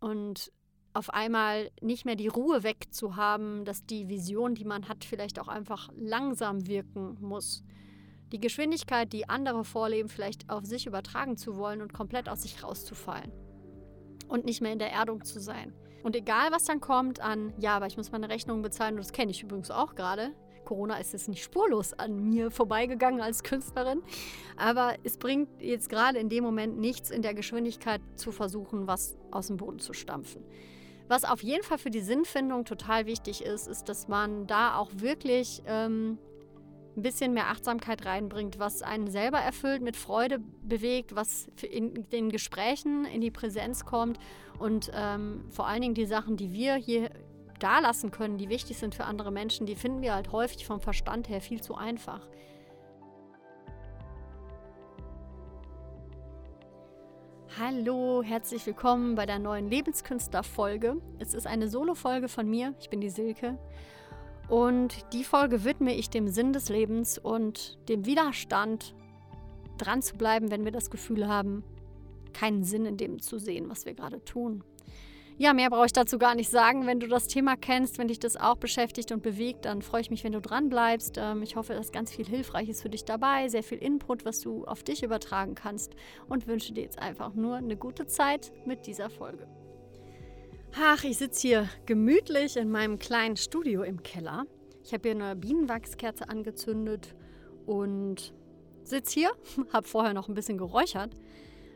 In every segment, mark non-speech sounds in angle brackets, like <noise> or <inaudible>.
und auf einmal nicht mehr die Ruhe wegzuhaben, dass die Vision, die man hat, vielleicht auch einfach langsam wirken muss. Die Geschwindigkeit, die andere vorleben, vielleicht auf sich übertragen zu wollen und komplett aus sich rauszufallen. Und nicht mehr in der Erdung zu sein. Und egal, was dann kommt an, ja, aber ich muss meine Rechnung bezahlen, und das kenne ich übrigens auch gerade. Corona ist jetzt nicht spurlos an mir vorbeigegangen als Künstlerin. Aber es bringt jetzt gerade in dem Moment nichts, in der Geschwindigkeit zu versuchen, was aus dem Boden zu stampfen. Was auf jeden Fall für die Sinnfindung total wichtig ist, ist, dass man da auch wirklich ähm, ein bisschen mehr Achtsamkeit reinbringt, was einen selber erfüllt, mit Freude bewegt, was in den Gesprächen in die Präsenz kommt und ähm, vor allen Dingen die Sachen, die wir hier da lassen können, die wichtig sind für andere Menschen, die finden wir halt häufig vom Verstand her viel zu einfach. Hallo, herzlich willkommen bei der neuen Lebenskünstler-Folge. Es ist eine Solo-Folge von mir, ich bin die Silke. Und die Folge widme ich dem Sinn des Lebens und dem Widerstand, dran zu bleiben, wenn wir das Gefühl haben, keinen Sinn in dem zu sehen, was wir gerade tun. Ja, mehr brauche ich dazu gar nicht sagen. Wenn du das Thema kennst, wenn dich das auch beschäftigt und bewegt, dann freue ich mich, wenn du dran bleibst. Ähm, ich hoffe, dass ganz viel Hilfreiches für dich dabei, sehr viel Input, was du auf dich übertragen kannst und wünsche dir jetzt einfach nur eine gute Zeit mit dieser Folge. Ach, ich sitze hier gemütlich in meinem kleinen Studio im Keller. Ich habe hier eine Bienenwachskerze angezündet und sitze hier, <laughs> habe vorher noch ein bisschen geräuchert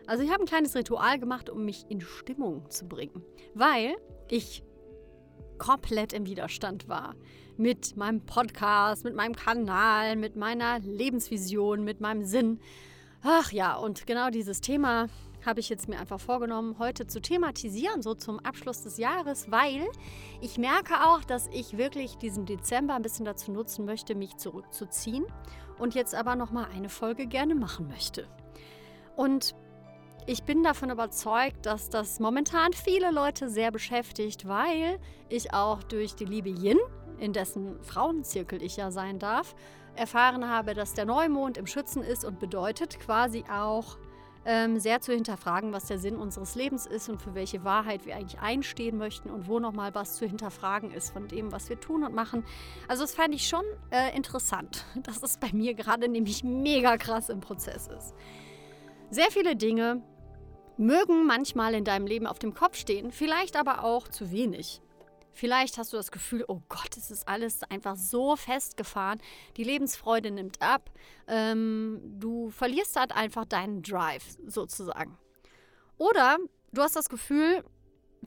also ich habe ein kleines Ritual gemacht, um mich in Stimmung zu bringen, weil ich komplett im Widerstand war mit meinem Podcast, mit meinem Kanal, mit meiner Lebensvision, mit meinem Sinn. Ach ja, und genau dieses Thema habe ich jetzt mir einfach vorgenommen, heute zu thematisieren, so zum Abschluss des Jahres, weil ich merke auch, dass ich wirklich diesen Dezember ein bisschen dazu nutzen möchte, mich zurückzuziehen und jetzt aber noch mal eine Folge gerne machen möchte. Und ich bin davon überzeugt, dass das momentan viele Leute sehr beschäftigt, weil ich auch durch die liebe Yin, in dessen Frauenzirkel ich ja sein darf, erfahren habe, dass der Neumond im Schützen ist und bedeutet quasi auch ähm, sehr zu hinterfragen, was der Sinn unseres Lebens ist und für welche Wahrheit wir eigentlich einstehen möchten und wo nochmal was zu hinterfragen ist von dem, was wir tun und machen. Also das fand ich schon äh, interessant, <laughs> dass es bei mir gerade nämlich mega krass im Prozess ist. Sehr viele Dinge, mögen manchmal in deinem Leben auf dem Kopf stehen, vielleicht aber auch zu wenig. Vielleicht hast du das Gefühl, oh Gott, es ist alles einfach so festgefahren, die Lebensfreude nimmt ab, ähm, du verlierst halt einfach deinen Drive sozusagen. Oder du hast das Gefühl,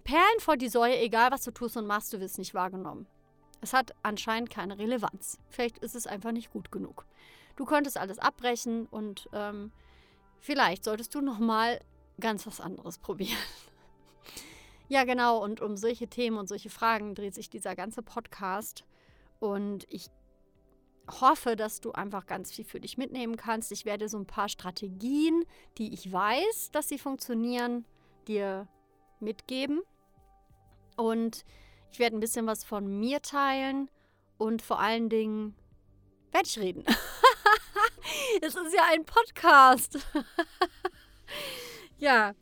Perlen vor die Säue, egal was du tust und machst, du wirst nicht wahrgenommen. Es hat anscheinend keine Relevanz. Vielleicht ist es einfach nicht gut genug. Du könntest alles abbrechen und ähm, vielleicht solltest du nochmal ganz was anderes <laughs> probieren. ja, genau. Und um solche Themen und solche Fragen dreht sich dieser ganze Podcast. Und ich hoffe, dass du einfach ganz viel für dich mitnehmen kannst. Ich werde so ein paar Strategien, die ich weiß, dass sie funktionieren, dir mitgeben. Und ich werde ein bisschen was von mir teilen und vor allen Dingen werde ich reden. <laughs> es ist ja ein Podcast. <laughs> Ja.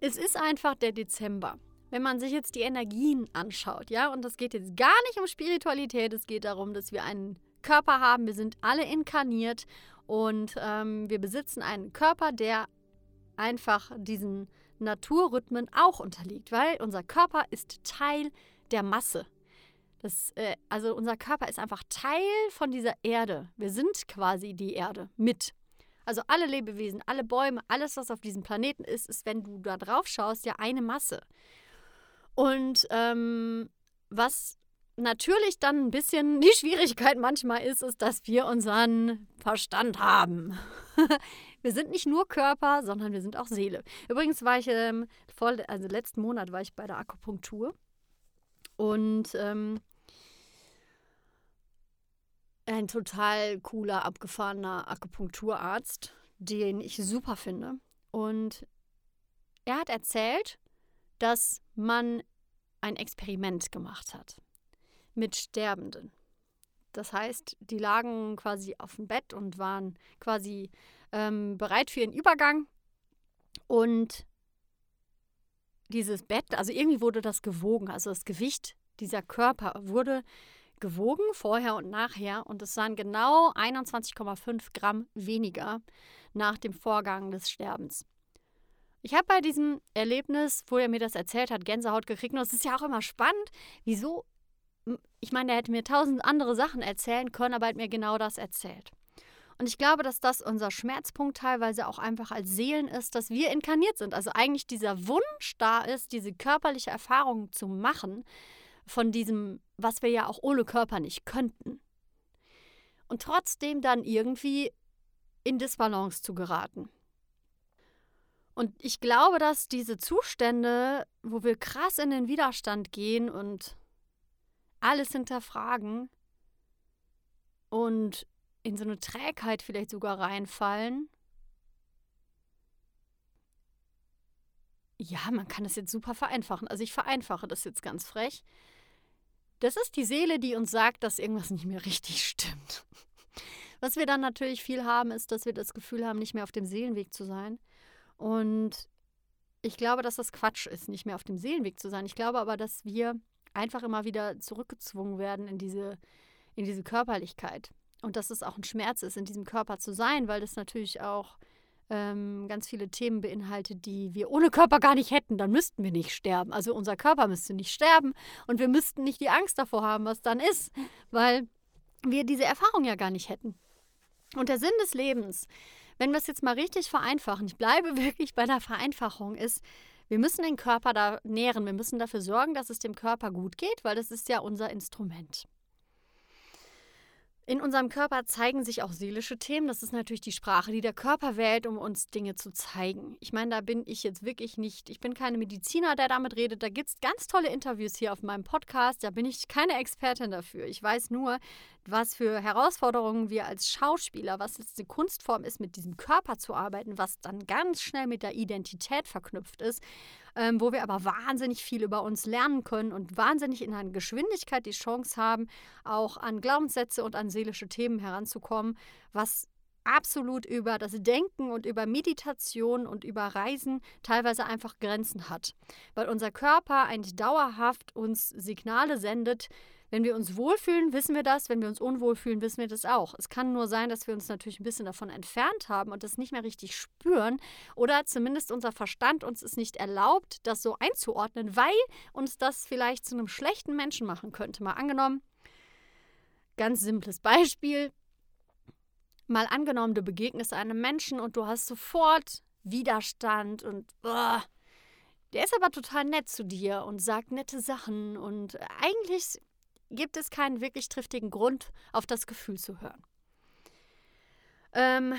Es ist einfach der Dezember. Wenn man sich jetzt die Energien anschaut, ja, und das geht jetzt gar nicht um Spiritualität, es geht darum, dass wir einen Körper haben, wir sind alle inkarniert und ähm, wir besitzen einen Körper, der einfach diesen Naturrhythmen auch unterliegt, weil unser Körper ist Teil der Masse. Das, äh, also unser Körper ist einfach Teil von dieser Erde. Wir sind quasi die Erde mit. Also alle Lebewesen, alle Bäume, alles, was auf diesem Planeten ist, ist, wenn du da drauf schaust, ja eine Masse. Und ähm, was natürlich dann ein bisschen <laughs> die Schwierigkeit manchmal ist, ist, dass wir unseren Verstand haben. <laughs> wir sind nicht nur Körper, sondern wir sind auch Seele. Übrigens war ich ähm, vor, also letzten Monat war ich bei der Akupunktur und ähm, ein total cooler, abgefahrener Akupunkturarzt, den ich super finde. Und er hat erzählt, dass man ein Experiment gemacht hat mit Sterbenden. Das heißt, die lagen quasi auf dem Bett und waren quasi ähm, bereit für ihren Übergang. Und dieses Bett, also irgendwie wurde das gewogen, also das Gewicht dieser Körper wurde gewogen, vorher und nachher, und es waren genau 21,5 Gramm weniger nach dem Vorgang des Sterbens. Ich habe bei diesem Erlebnis, wo er mir das erzählt hat, Gänsehaut gekriegt. Und es ist ja auch immer spannend, wieso. Ich meine, er hätte mir tausend andere Sachen erzählen können, aber er hat mir genau das erzählt. Und ich glaube, dass das unser Schmerzpunkt teilweise auch einfach als Seelen ist, dass wir inkarniert sind. Also eigentlich dieser Wunsch da ist, diese körperliche Erfahrung zu machen, von diesem, was wir ja auch ohne Körper nicht könnten. Und trotzdem dann irgendwie in Disbalance zu geraten. Und ich glaube, dass diese Zustände, wo wir krass in den Widerstand gehen und alles hinterfragen und in so eine Trägheit vielleicht sogar reinfallen. Ja, man kann das jetzt super vereinfachen. Also ich vereinfache das jetzt ganz frech. Das ist die Seele, die uns sagt, dass irgendwas nicht mehr richtig stimmt. Was wir dann natürlich viel haben, ist, dass wir das Gefühl haben, nicht mehr auf dem Seelenweg zu sein. Und ich glaube, dass das Quatsch ist, nicht mehr auf dem Seelenweg zu sein. Ich glaube aber, dass wir einfach immer wieder zurückgezwungen werden in diese, in diese Körperlichkeit und dass es auch ein Schmerz ist, in diesem Körper zu sein, weil das natürlich auch ähm, ganz viele Themen beinhaltet, die wir ohne Körper gar nicht hätten. Dann müssten wir nicht sterben. Also unser Körper müsste nicht sterben und wir müssten nicht die Angst davor haben, was dann ist, weil wir diese Erfahrung ja gar nicht hätten. Und der Sinn des Lebens, wenn wir es jetzt mal richtig vereinfachen, ich bleibe <laughs> wirklich bei der Vereinfachung, ist, wir müssen den Körper da nähren, wir müssen dafür sorgen, dass es dem Körper gut geht, weil das ist ja unser Instrument. In unserem Körper zeigen sich auch seelische Themen. Das ist natürlich die Sprache, die der Körper wählt, um uns Dinge zu zeigen. Ich meine, da bin ich jetzt wirklich nicht, ich bin keine Mediziner, der damit redet. Da gibt es ganz tolle Interviews hier auf meinem Podcast. Da bin ich keine Expertin dafür. Ich weiß nur, was für Herausforderungen wir als Schauspieler, was jetzt eine Kunstform ist, mit diesem Körper zu arbeiten, was dann ganz schnell mit der Identität verknüpft ist ähm, wo wir aber wahnsinnig viel über uns lernen können und wahnsinnig in einer Geschwindigkeit die Chance haben, auch an Glaubenssätze und an seelische Themen heranzukommen, was absolut über das Denken und über Meditation und über Reisen teilweise einfach Grenzen hat. Weil unser Körper eigentlich dauerhaft uns Signale sendet, wenn wir uns wohlfühlen, wissen wir das. Wenn wir uns unwohl fühlen, wissen wir das auch. Es kann nur sein, dass wir uns natürlich ein bisschen davon entfernt haben und das nicht mehr richtig spüren oder zumindest unser Verstand uns es nicht erlaubt, das so einzuordnen, weil uns das vielleicht zu einem schlechten Menschen machen könnte. Mal angenommen, ganz simples Beispiel. Mal angenommen, du begegnest einem Menschen und du hast sofort Widerstand und uh, der ist aber total nett zu dir und sagt nette Sachen und eigentlich gibt es keinen wirklich triftigen Grund, auf das Gefühl zu hören. Ähm,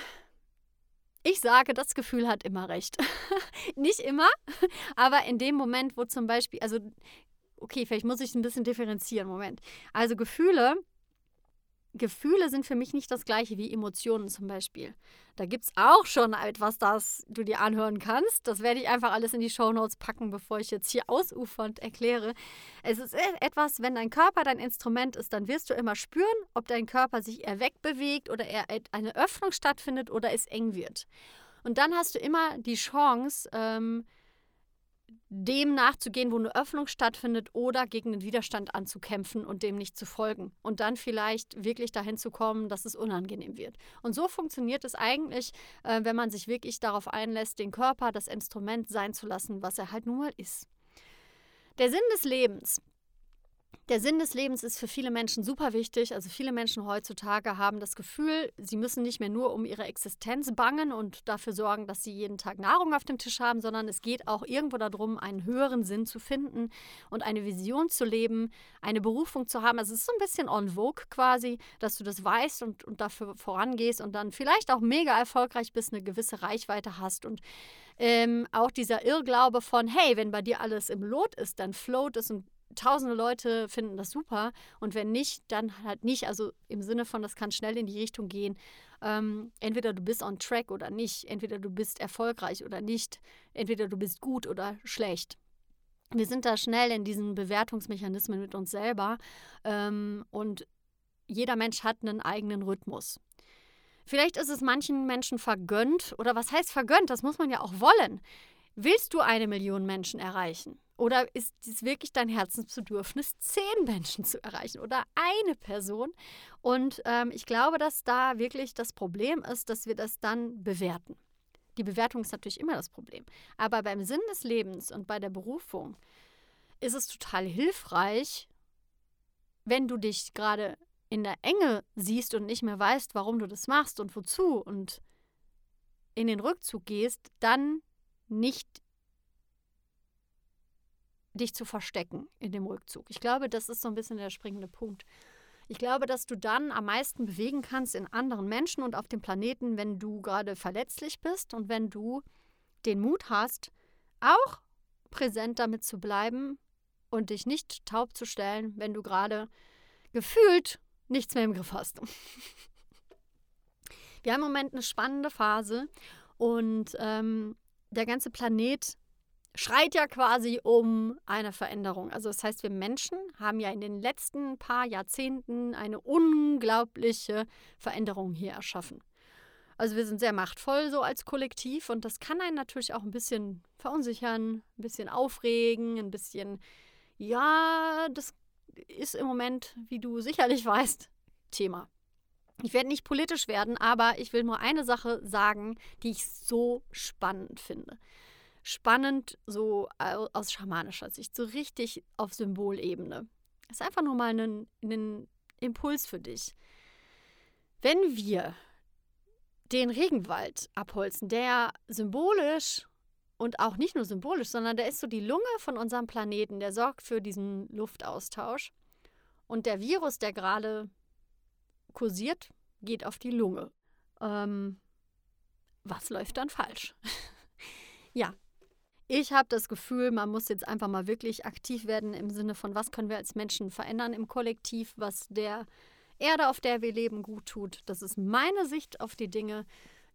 ich sage, das Gefühl hat immer recht. <laughs> Nicht immer, aber in dem Moment, wo zum Beispiel, also, okay, vielleicht muss ich ein bisschen differenzieren, Moment. Also Gefühle Gefühle sind für mich nicht das gleiche wie Emotionen zum Beispiel. Da gibt es auch schon etwas, das du dir anhören kannst. Das werde ich einfach alles in die Shownotes packen, bevor ich jetzt hier ausufernd erkläre. Es ist e-, etwas, wenn dein Körper dein Instrument ist, dann wirst du immer spüren, ob dein Körper sich eher wegbewegt oder eher eine Öffnung stattfindet oder es eng wird. Und dann hast du immer die Chance, ähm, dem nachzugehen, wo eine Öffnung stattfindet oder gegen den Widerstand anzukämpfen und dem nicht zu folgen und dann vielleicht wirklich dahin zu kommen, dass es unangenehm wird. Und so funktioniert es eigentlich, äh, wenn man sich wirklich darauf einlässt, den Körper, das Instrument sein zu lassen, was er halt nun mal ist. Der Sinn des Lebens, der Sinn des Lebens ist für viele Menschen super wichtig. Also viele Menschen heutzutage haben das Gefühl, sie müssen nicht mehr nur um ihre Existenz bangen und dafür sorgen, dass sie jeden Tag Nahrung auf dem Tisch haben, sondern es geht auch irgendwo darum, einen höheren Sinn zu finden und eine Vision zu leben, eine Berufung zu haben. Also es ist so ein bisschen on vogue quasi, dass du das weißt und, und dafür vorangehst und dann vielleicht auch mega erfolgreich bist, eine gewisse Reichweite hast und ähm, auch dieser Irrglaube von, hey, wenn bei dir alles im Lot ist, dann float es und tausende Leute finden das super und wenn nicht, dann halt nicht. Also im Sinne von, das kann schnell in die Richtung gehen. Ähm, entweder du bist on track oder nicht, entweder du bist erfolgreich oder nicht, entweder du bist gut oder schlecht. Wir sind da schnell in diesen Bewertungsmechanismen mit uns selber ähm, und jeder Mensch hat einen eigenen Rhythmus. Vielleicht ist es manchen Menschen vergönnt, oder was heißt vergönnt? Das muss man ja auch wollen Willst du eine Million Menschen erreichen? Oder ist es wirklich dein Herzensbedürfnis, zehn Menschen zu erreichen oder eine Person? Und ähm, ich glaube, dass da wirklich das Problem ist, dass wir das dann bewerten. Die Bewertung ist natürlich immer das Problem. Aber beim Sinn des Lebens und bei der Berufung ist es total hilfreich, wenn du dich gerade in der Enge siehst und nicht mehr weißt, warum du das machst und wozu und in den Rückzug gehst, dann nicht dich zu verstecken in dem Rückzug. Ich glaube, das ist so ein bisschen der springende Punkt. Ich glaube, dass du dann am meisten bewegen kannst in anderen Menschen und auf dem Planeten, wenn du gerade verletzlich bist und wenn du den Mut hast, auch präsent damit zu bleiben und dich nicht taub zu stellen, wenn du gerade gefühlt nichts mehr im Griff hast. <laughs> Wir haben im Moment eine spannende Phase und ähm, der ganze Planet schreit ja quasi um eine Veränderung. Also das heißt, wir Menschen haben ja in den letzten paar Jahrzehnten eine unglaubliche Veränderung hier erschaffen. Also wir sind sehr machtvoll so als Kollektiv und das kann einen natürlich auch ein bisschen verunsichern, ein bisschen aufregen, ein bisschen, ja, das ist im Moment, wie du sicherlich <laughs> weißt, Thema. Ich werde nicht politisch werden, aber ich will nur eine Sache sagen, die ich so spannend finde spannend, so aus schamanischer Sicht, so richtig auf Symbolebene. Das ist einfach nur mal ein, ein Impuls für dich. Wenn wir den Regenwald abholzen, der symbolisch und auch nicht nur symbolisch, sondern der ist so die Lunge von unserem Planeten, der sorgt für diesen Luftaustausch. Und der Virus, der gerade kursiert, geht auf die Lunge. Ähm, was läuft dann falsch? <laughs> ja, ich habe das Gefühl, man muss jetzt einfach mal wirklich aktiv werden im Sinne von, was können wir als Menschen verändern im Kollektiv, was der Erde, auf der wir leben, gut tut. Das ist meine Sicht auf die Dinge.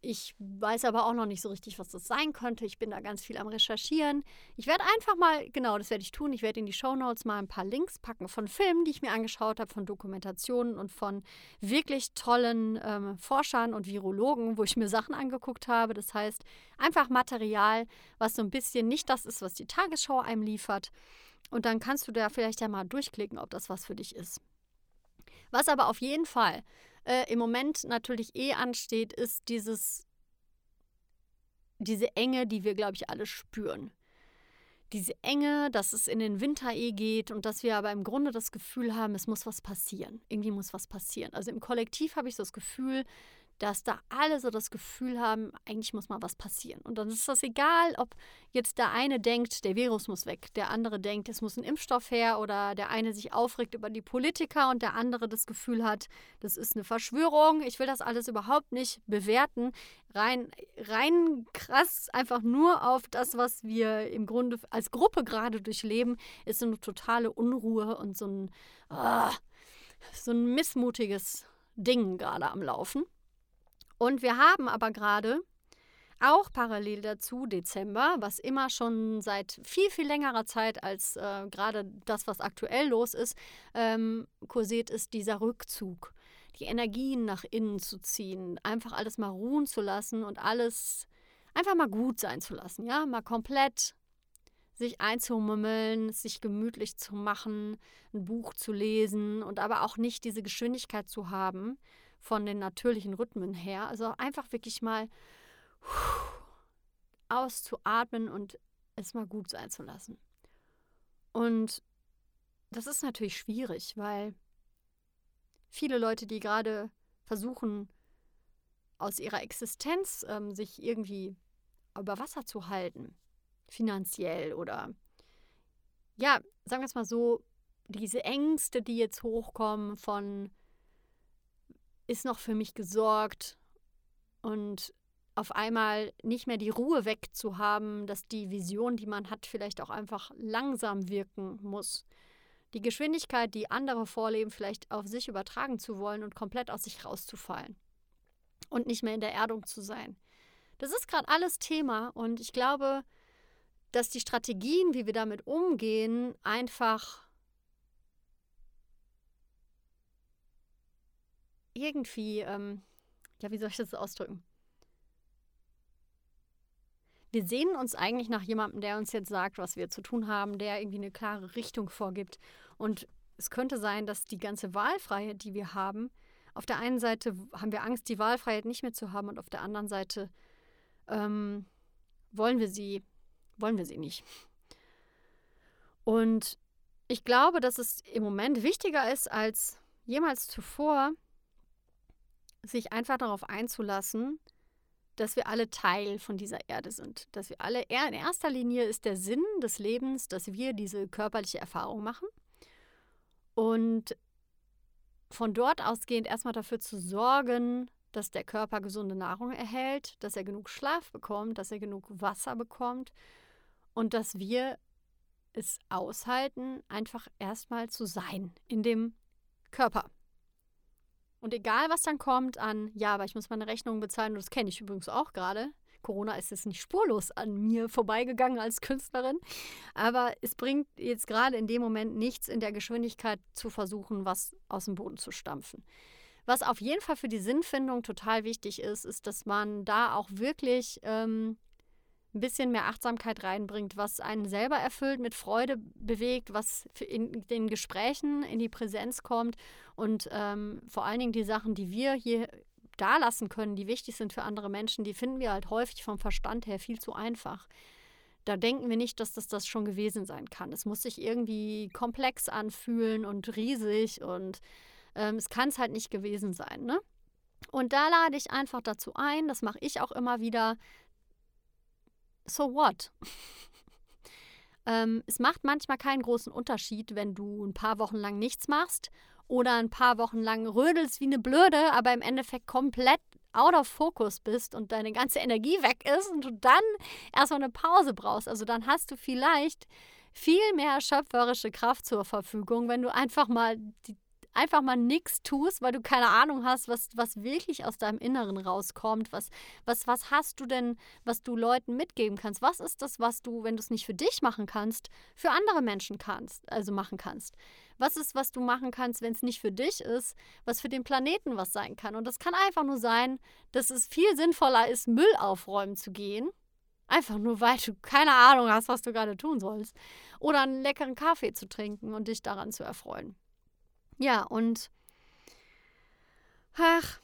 Ich weiß aber auch noch nicht so richtig, was das sein könnte. Ich bin da ganz viel am Recherchieren. Ich werde einfach mal, genau, das werde ich tun. Ich werde in die Show Notes mal ein paar Links packen von Filmen, die ich mir angeschaut habe, von Dokumentationen und von wirklich tollen ähm, Forschern und Virologen, wo ich mir Sachen angeguckt habe. Das heißt, einfach Material, was so ein bisschen nicht das ist, was die Tagesschau einem liefert. Und dann kannst du da vielleicht ja mal durchklicken, ob das was für dich ist. Was aber auf jeden Fall äh, im Moment natürlich eh ansteht, ist dieses, diese Enge, die wir, glaube ich, alle spüren. Diese Enge, dass es in den Winter eh geht und dass wir aber im Grunde das Gefühl haben, es muss was passieren. Irgendwie muss was passieren. Also im Kollektiv habe ich so das Gefühl, dass da alle so das Gefühl haben, eigentlich muss mal was passieren. Und dann ist das egal, ob jetzt der eine denkt, der Virus muss weg, der andere denkt, es muss ein Impfstoff her oder der eine sich aufregt über die Politiker und der andere das Gefühl hat, das ist eine Verschwörung. Ich will das alles überhaupt nicht bewerten. Rein, rein krass, einfach nur auf das, was wir im Grunde als Gruppe gerade durchleben, ist so eine totale Unruhe und so ein, oh, so ein missmutiges Ding gerade am Laufen. Und wir haben aber gerade auch parallel dazu Dezember, was immer schon seit viel, viel längerer Zeit als äh, gerade das, was aktuell los ist, ähm, kursiert ist dieser Rückzug. Die Energien nach innen zu ziehen, einfach alles mal ruhen zu lassen und alles einfach mal gut sein zu lassen, ja, mal komplett sich einzumummeln, sich gemütlich zu machen, ein Buch zu lesen und aber auch nicht diese Geschwindigkeit zu haben, von den natürlichen Rhythmen her. Also einfach wirklich mal auszuatmen und es mal gut sein zu lassen. Und das ist natürlich schwierig, weil viele Leute, die gerade versuchen, aus ihrer Existenz ähm, sich irgendwie über Wasser zu halten, finanziell oder ja, sagen wir es mal so, diese Ängste, die jetzt hochkommen von ist noch für mich gesorgt und auf einmal nicht mehr die Ruhe wegzuhaben, dass die Vision, die man hat, vielleicht auch einfach langsam wirken muss. Die Geschwindigkeit, die andere vorleben, vielleicht auf sich übertragen zu wollen und komplett aus sich rauszufallen und nicht mehr in der Erdung zu sein. Das ist gerade alles Thema und ich glaube, dass die Strategien, wie wir damit umgehen, einfach irgendwie, ähm, ja, wie soll ich das ausdrücken? wir sehnen uns eigentlich nach jemandem, der uns jetzt sagt, was wir zu tun haben, der irgendwie eine klare Richtung vorgibt. Und es könnte sein, dass die ganze Wahlfreiheit, die wir haben, auf der einen Seite haben wir Angst, die Wahlfreiheit nicht mehr zu haben, und auf der anderen Seite ähm, wollen wir sie, wollen wir sie nicht. Und ich glaube, dass es im Moment wichtiger ist als jemals zuvor, sich einfach darauf einzulassen, dass wir alle Teil von dieser Erde sind. Dass wir alle, in erster Linie ist der Sinn des Lebens, dass wir diese körperliche Erfahrung machen. Und von dort ausgehend erstmal dafür zu sorgen, dass der Körper gesunde Nahrung erhält, dass er genug Schlaf bekommt, dass er genug Wasser bekommt und dass wir es aushalten, einfach erstmal zu sein in dem Körper. Und egal, was dann kommt an, ja, aber ich muss meine Rechnung bezahlen, und das kenne ich übrigens auch gerade. Corona ist jetzt nicht spurlos an mir vorbeigegangen als Künstlerin. Aber es bringt jetzt gerade in dem Moment nichts, in der Geschwindigkeit zu versuchen, was aus dem Boden zu stampfen. Was auf jeden Fall für die Sinnfindung total wichtig ist, ist, dass man da auch wirklich ähm, ein bisschen mehr Achtsamkeit reinbringt, was einen selber erfüllt, mit Freude bewegt, was in den Gesprächen in die Präsenz kommt und ähm, vor allen Dingen die Sachen, die wir hier da lassen können, die wichtig sind für andere Menschen, die finden wir halt häufig vom Verstand her viel zu einfach. Da denken wir nicht, dass das das schon gewesen sein kann. Es muss sich irgendwie komplex anfühlen und riesig und ähm, es kann es halt nicht gewesen sein. Ne? Und da lade ich einfach dazu ein, das mache ich auch immer wieder, so what? <laughs> ähm, es macht manchmal keinen großen Unterschied, wenn du ein paar Wochen lang nichts machst oder ein paar Wochen lang rödelst wie eine Blöde, aber im Endeffekt komplett out of focus bist und deine ganze Energie weg ist und du dann erstmal eine Pause brauchst. Also dann hast du vielleicht viel mehr schöpferische Kraft zur Verfügung, wenn du einfach mal die einfach mal nichts tust, weil du keine Ahnung hast, was, was wirklich aus deinem Inneren rauskommt. Was, was, was hast du denn, was du Leuten mitgeben kannst? Was ist das, was du, wenn du es nicht für dich machen kannst, für andere Menschen kannst, also machen kannst? Was ist, was du machen kannst, wenn es nicht für dich ist, was für den Planeten was sein kann? Und das kann einfach nur sein, dass es viel sinnvoller ist, Müll aufräumen zu gehen. Einfach nur, weil du keine Ahnung hast, was du gerade tun sollst. Oder einen leckeren Kaffee zu trinken und dich daran zu erfreuen. Ja, und ach,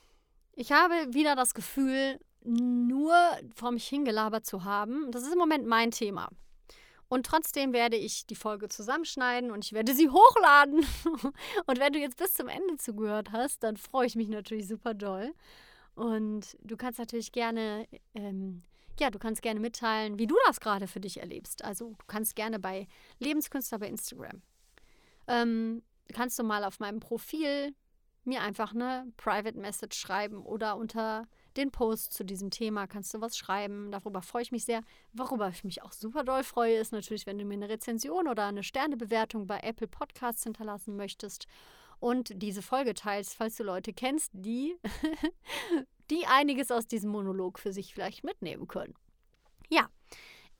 ich habe wieder das Gefühl, nur vor mich hingelabert zu haben. Das ist im Moment mein Thema. Und trotzdem werde ich die Folge zusammenschneiden und ich werde sie hochladen. <laughs> und wenn du jetzt bis zum Ende zugehört hast, dann freue ich mich natürlich super doll. Und du kannst natürlich gerne, ähm, ja, du kannst gerne mitteilen, wie du das gerade für dich erlebst. Also du kannst gerne bei Lebenskünstler bei Instagram. Ähm, kannst du mal auf meinem Profil mir einfach eine Private Message schreiben oder unter den Post zu diesem Thema kannst du was schreiben. Darüber freue ich mich sehr. Worüber ich mich auch super doll freue, ist natürlich, wenn du mir eine Rezension oder eine Sternebewertung bei Apple Podcasts hinterlassen möchtest und diese Folge teilst, falls du Leute kennst, die, <laughs> die einiges aus diesem Monolog für sich vielleicht mitnehmen können. Ja,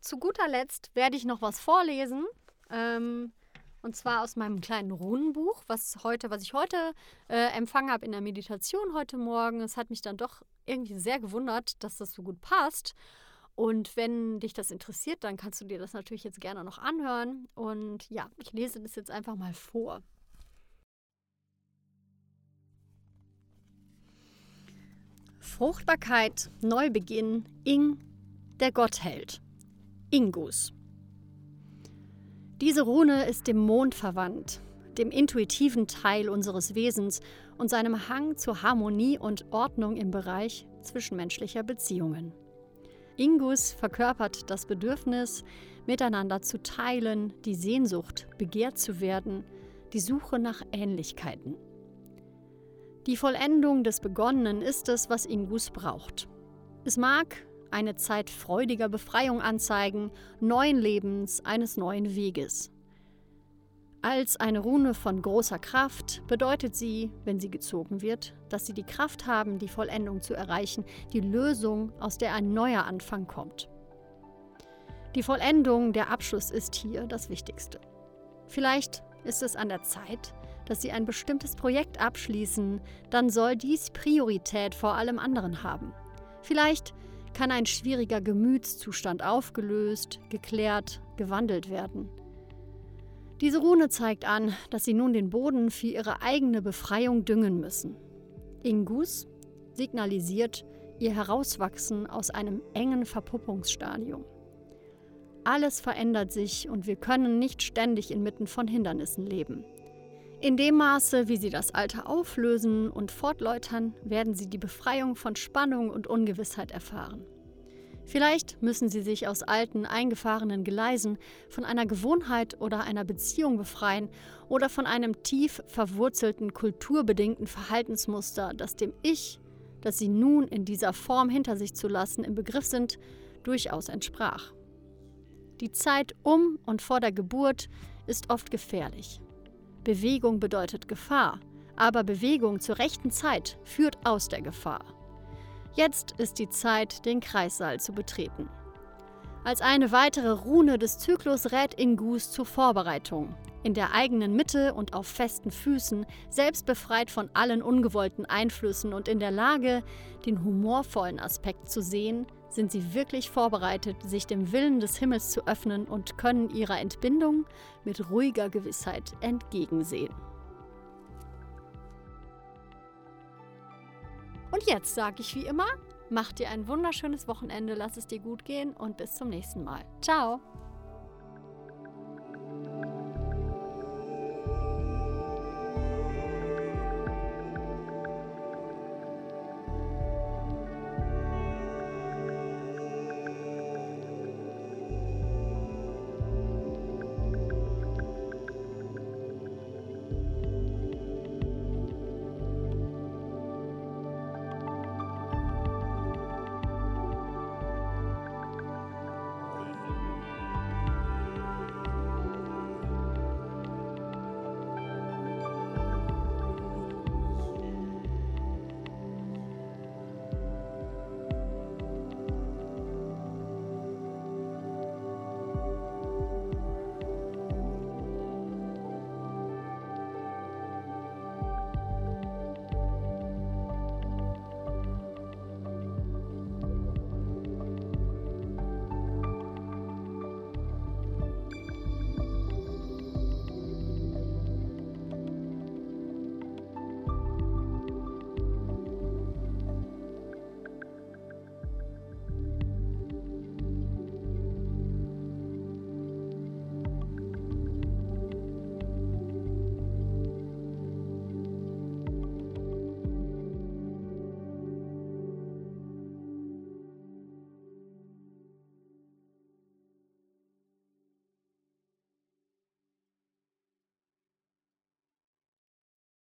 zu guter Letzt werde ich noch was vorlesen. Ähm, und zwar aus meinem kleinen Runenbuch, was heute, was ich heute äh, empfangen habe in der Meditation heute Morgen. Es hat mich dann doch irgendwie sehr gewundert, dass das so gut passt. Und wenn dich das interessiert, dann kannst du dir das natürlich jetzt gerne noch anhören. Und ja, ich lese das jetzt einfach mal vor. Fruchtbarkeit, Neubeginn, Ing, der Gottheld. Ingus. Diese Rune ist dem Mond verwandt, dem intuitiven Teil unseres Wesens und seinem Hang zur Harmonie und Ordnung im Bereich zwischenmenschlicher Beziehungen. Ingus verkörpert das Bedürfnis, miteinander zu teilen, die Sehnsucht, begehrt zu werden, die Suche nach Ähnlichkeiten. Die Vollendung des Begonnenen ist es, was Ingus braucht. Es mag eine Zeit freudiger Befreiung anzeigen, neuen Lebens, eines neuen Weges. Als eine Rune von großer Kraft bedeutet sie, wenn sie gezogen wird, dass sie die Kraft haben, die Vollendung zu erreichen, die Lösung, aus der ein neuer Anfang kommt. Die Vollendung, der Abschluss ist hier das Wichtigste. Vielleicht ist es an der Zeit, dass Sie ein bestimmtes Projekt abschließen, dann soll dies Priorität vor allem anderen haben. Vielleicht kann ein schwieriger Gemütszustand aufgelöst, geklärt, gewandelt werden. Diese Rune zeigt an, dass sie nun den Boden für ihre eigene Befreiung düngen müssen. Ingus signalisiert ihr Herauswachsen aus einem engen Verpuppungsstadium. Alles verändert sich und wir können nicht ständig inmitten von Hindernissen leben. In dem Maße, wie sie das Alter auflösen und fortläutern, werden sie die Befreiung von Spannung und Ungewissheit erfahren. Vielleicht müssen sie sich aus alten, eingefahrenen Geleisen, von einer Gewohnheit oder einer Beziehung befreien oder von einem tief verwurzelten, kulturbedingten Verhaltensmuster, das dem Ich, das sie nun in dieser Form hinter sich zu lassen im Begriff sind, durchaus entsprach. Die Zeit um und vor der Geburt ist oft gefährlich. Bewegung bedeutet Gefahr, aber Bewegung zur rechten Zeit führt aus der Gefahr. Jetzt ist die Zeit, den Kreissaal zu betreten. Als eine weitere Rune des Zyklus rät Ingus zur Vorbereitung. In der eigenen Mitte und auf festen Füßen, selbst befreit von allen ungewollten Einflüssen und in der Lage, den humorvollen Aspekt zu sehen, sind sie wirklich vorbereitet, sich dem Willen des Himmels zu öffnen und können ihrer Entbindung mit ruhiger Gewissheit entgegensehen. Und jetzt sage ich wie immer, mach dir ein wunderschönes Wochenende, lass es dir gut gehen und bis zum nächsten Mal. Ciao!